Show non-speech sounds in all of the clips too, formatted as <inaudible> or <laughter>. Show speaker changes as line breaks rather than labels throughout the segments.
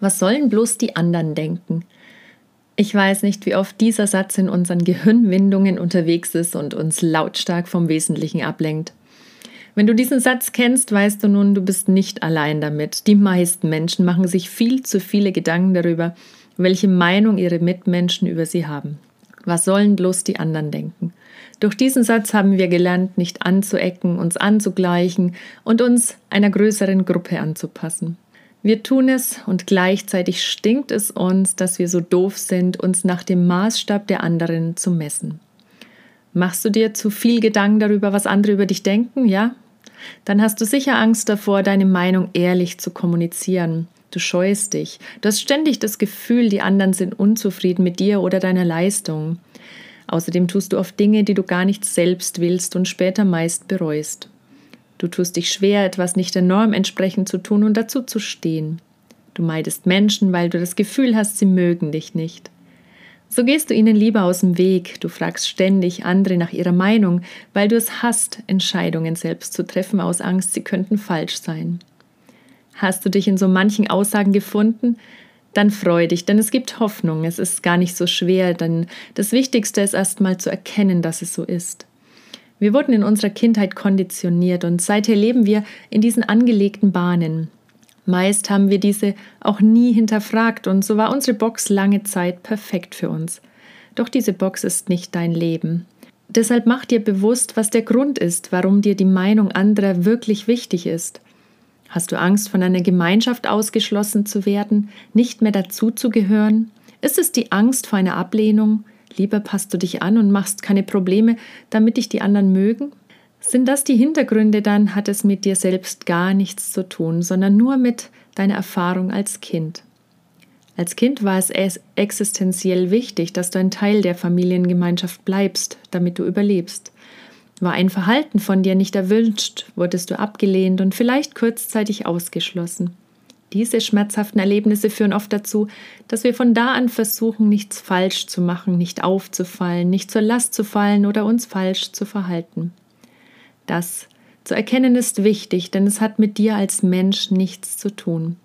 Was sollen bloß die anderen denken? Ich weiß nicht, wie oft dieser Satz in unseren Gehirnwindungen unterwegs ist und uns lautstark vom Wesentlichen ablenkt. Wenn du diesen Satz kennst, weißt du nun, du bist nicht allein damit. Die meisten Menschen machen sich viel zu viele Gedanken darüber, welche Meinung ihre Mitmenschen über sie haben. Was sollen bloß die anderen denken? Durch diesen Satz haben wir gelernt, nicht anzuecken, uns anzugleichen und uns einer größeren Gruppe anzupassen. Wir tun es und gleichzeitig stinkt es uns, dass wir so doof sind, uns nach dem Maßstab der anderen zu messen. Machst du dir zu viel Gedanken darüber, was andere über dich denken, ja? Dann hast du sicher Angst davor, deine Meinung ehrlich zu kommunizieren. Du scheust dich. Du hast ständig das Gefühl, die anderen sind unzufrieden mit dir oder deiner Leistung. Außerdem tust du oft Dinge, die du gar nicht selbst willst und später meist bereust. Du tust dich schwer, etwas nicht der Norm entsprechend zu tun und dazu zu stehen. Du meidest Menschen, weil du das Gefühl hast, sie mögen dich nicht. So gehst du ihnen lieber aus dem Weg, du fragst ständig andere nach ihrer Meinung, weil du es hast, Entscheidungen selbst zu treffen aus Angst, sie könnten falsch sein. Hast du dich in so manchen Aussagen gefunden? Dann freu dich, denn es gibt Hoffnung, es ist gar nicht so schwer, denn das Wichtigste ist erstmal zu erkennen, dass es so ist. Wir wurden in unserer Kindheit konditioniert und seither leben wir in diesen angelegten Bahnen. Meist haben wir diese auch nie hinterfragt und so war unsere Box lange Zeit perfekt für uns. Doch diese Box ist nicht dein Leben. Deshalb mach dir bewusst, was der Grund ist, warum dir die Meinung anderer wirklich wichtig ist. Hast du Angst, von einer Gemeinschaft ausgeschlossen zu werden, nicht mehr dazuzugehören? Ist es die Angst vor einer Ablehnung? Lieber passt du dich an und machst keine Probleme, damit dich die anderen mögen? Sind das die Hintergründe, dann hat es mit dir selbst gar nichts zu tun, sondern nur mit deiner Erfahrung als Kind. Als Kind war es existenziell wichtig, dass du ein Teil der Familiengemeinschaft bleibst, damit du überlebst. War ein Verhalten von dir nicht erwünscht, wurdest du abgelehnt und vielleicht kurzzeitig ausgeschlossen. Diese schmerzhaften Erlebnisse führen oft dazu, dass wir von da an versuchen, nichts falsch zu machen, nicht aufzufallen, nicht zur Last zu fallen oder uns falsch zu verhalten. Das zu erkennen ist wichtig, denn es hat mit dir als Mensch nichts zu tun.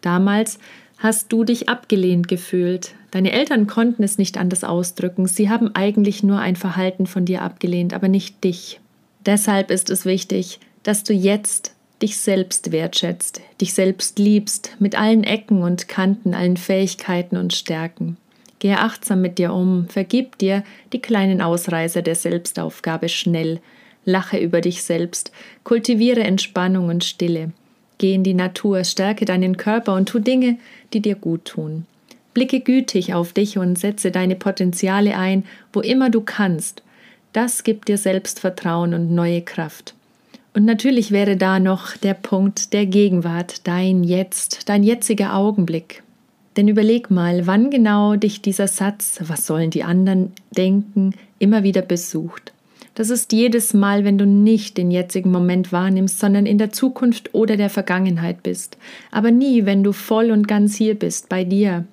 Damals hast du dich abgelehnt gefühlt. Deine Eltern konnten es nicht anders ausdrücken. Sie haben eigentlich nur ein Verhalten von dir abgelehnt, aber nicht dich. Deshalb ist es wichtig, dass du jetzt dich selbst wertschätzt, dich selbst liebst, mit allen Ecken und Kanten, allen Fähigkeiten und Stärken. Gehe achtsam mit dir um, vergib dir die kleinen Ausreißer der Selbstaufgabe schnell, lache über dich selbst, kultiviere Entspannung und Stille. Geh in die Natur, stärke deinen Körper und tu Dinge, die dir gut tun. Blicke gütig auf dich und setze deine Potenziale ein, wo immer du kannst. Das gibt dir Selbstvertrauen und neue Kraft. Und natürlich wäre da noch der Punkt der Gegenwart, dein Jetzt, dein jetziger Augenblick. Denn überleg mal, wann genau dich dieser Satz, was sollen die anderen denken, immer wieder besucht. Das ist jedes Mal, wenn du nicht den jetzigen Moment wahrnimmst, sondern in der Zukunft oder der Vergangenheit bist. Aber nie, wenn du voll und ganz hier bist, bei dir.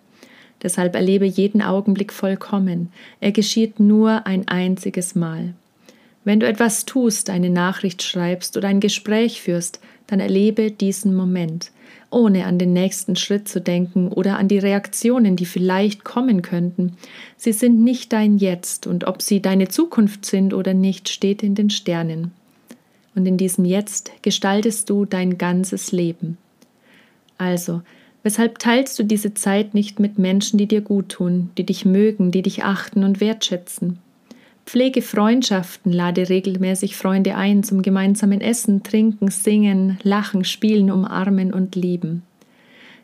Deshalb erlebe jeden Augenblick vollkommen. Er geschieht nur ein einziges Mal. Wenn du etwas tust, eine Nachricht schreibst oder ein Gespräch führst, dann erlebe diesen Moment, ohne an den nächsten Schritt zu denken oder an die Reaktionen, die vielleicht kommen könnten. Sie sind nicht dein Jetzt und ob sie deine Zukunft sind oder nicht, steht in den Sternen. Und in diesem Jetzt gestaltest du dein ganzes Leben. Also, weshalb teilst du diese Zeit nicht mit Menschen, die dir gut tun, die dich mögen, die dich achten und wertschätzen? Pflege Freundschaften, lade regelmäßig Freunde ein zum gemeinsamen Essen, Trinken, Singen, Lachen, Spielen, Umarmen und Lieben.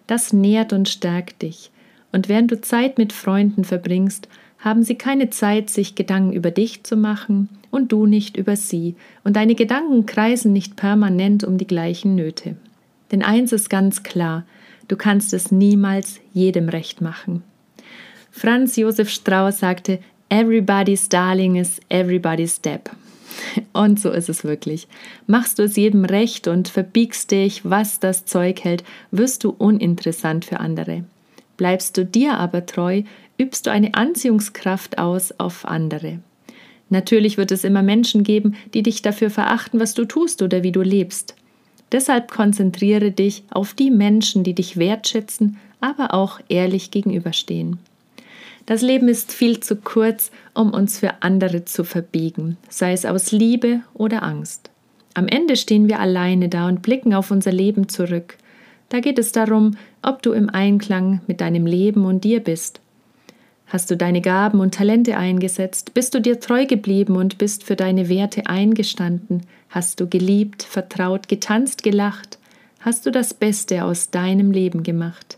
Das nährt und stärkt dich. Und während du Zeit mit Freunden verbringst, haben sie keine Zeit, sich Gedanken über dich zu machen und du nicht über sie, und deine Gedanken kreisen nicht permanent um die gleichen Nöte. Denn eins ist ganz klar, du kannst es niemals jedem recht machen. Franz Josef Strauß sagte, Everybody's Darling is everybody's Step. <laughs> Und so ist es wirklich. Machst du es jedem recht und verbiegst dich, was das Zeug hält, wirst du uninteressant für andere. Bleibst du dir aber treu, übst du eine Anziehungskraft aus auf andere. Natürlich wird es immer Menschen geben, die dich dafür verachten, was du tust oder wie du lebst. Deshalb konzentriere dich auf die Menschen, die dich wertschätzen, aber auch ehrlich gegenüberstehen. Das Leben ist viel zu kurz, um uns für andere zu verbiegen, sei es aus Liebe oder Angst. Am Ende stehen wir alleine da und blicken auf unser Leben zurück. Da geht es darum, ob du im Einklang mit deinem Leben und dir bist. Hast du deine Gaben und Talente eingesetzt? Bist du dir treu geblieben und bist für deine Werte eingestanden? Hast du geliebt, vertraut, getanzt, gelacht? Hast du das Beste aus deinem Leben gemacht?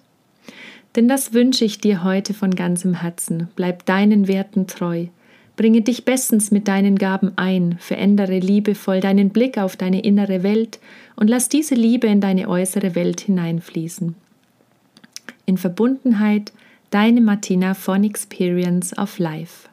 Denn das wünsche ich dir heute von ganzem Herzen. Bleib deinen Werten treu. Bringe dich bestens mit deinen Gaben ein, verändere liebevoll deinen Blick auf deine innere Welt und lass diese Liebe in deine äußere Welt hineinfließen. In Verbundenheit, deine Martina von Experience of Life.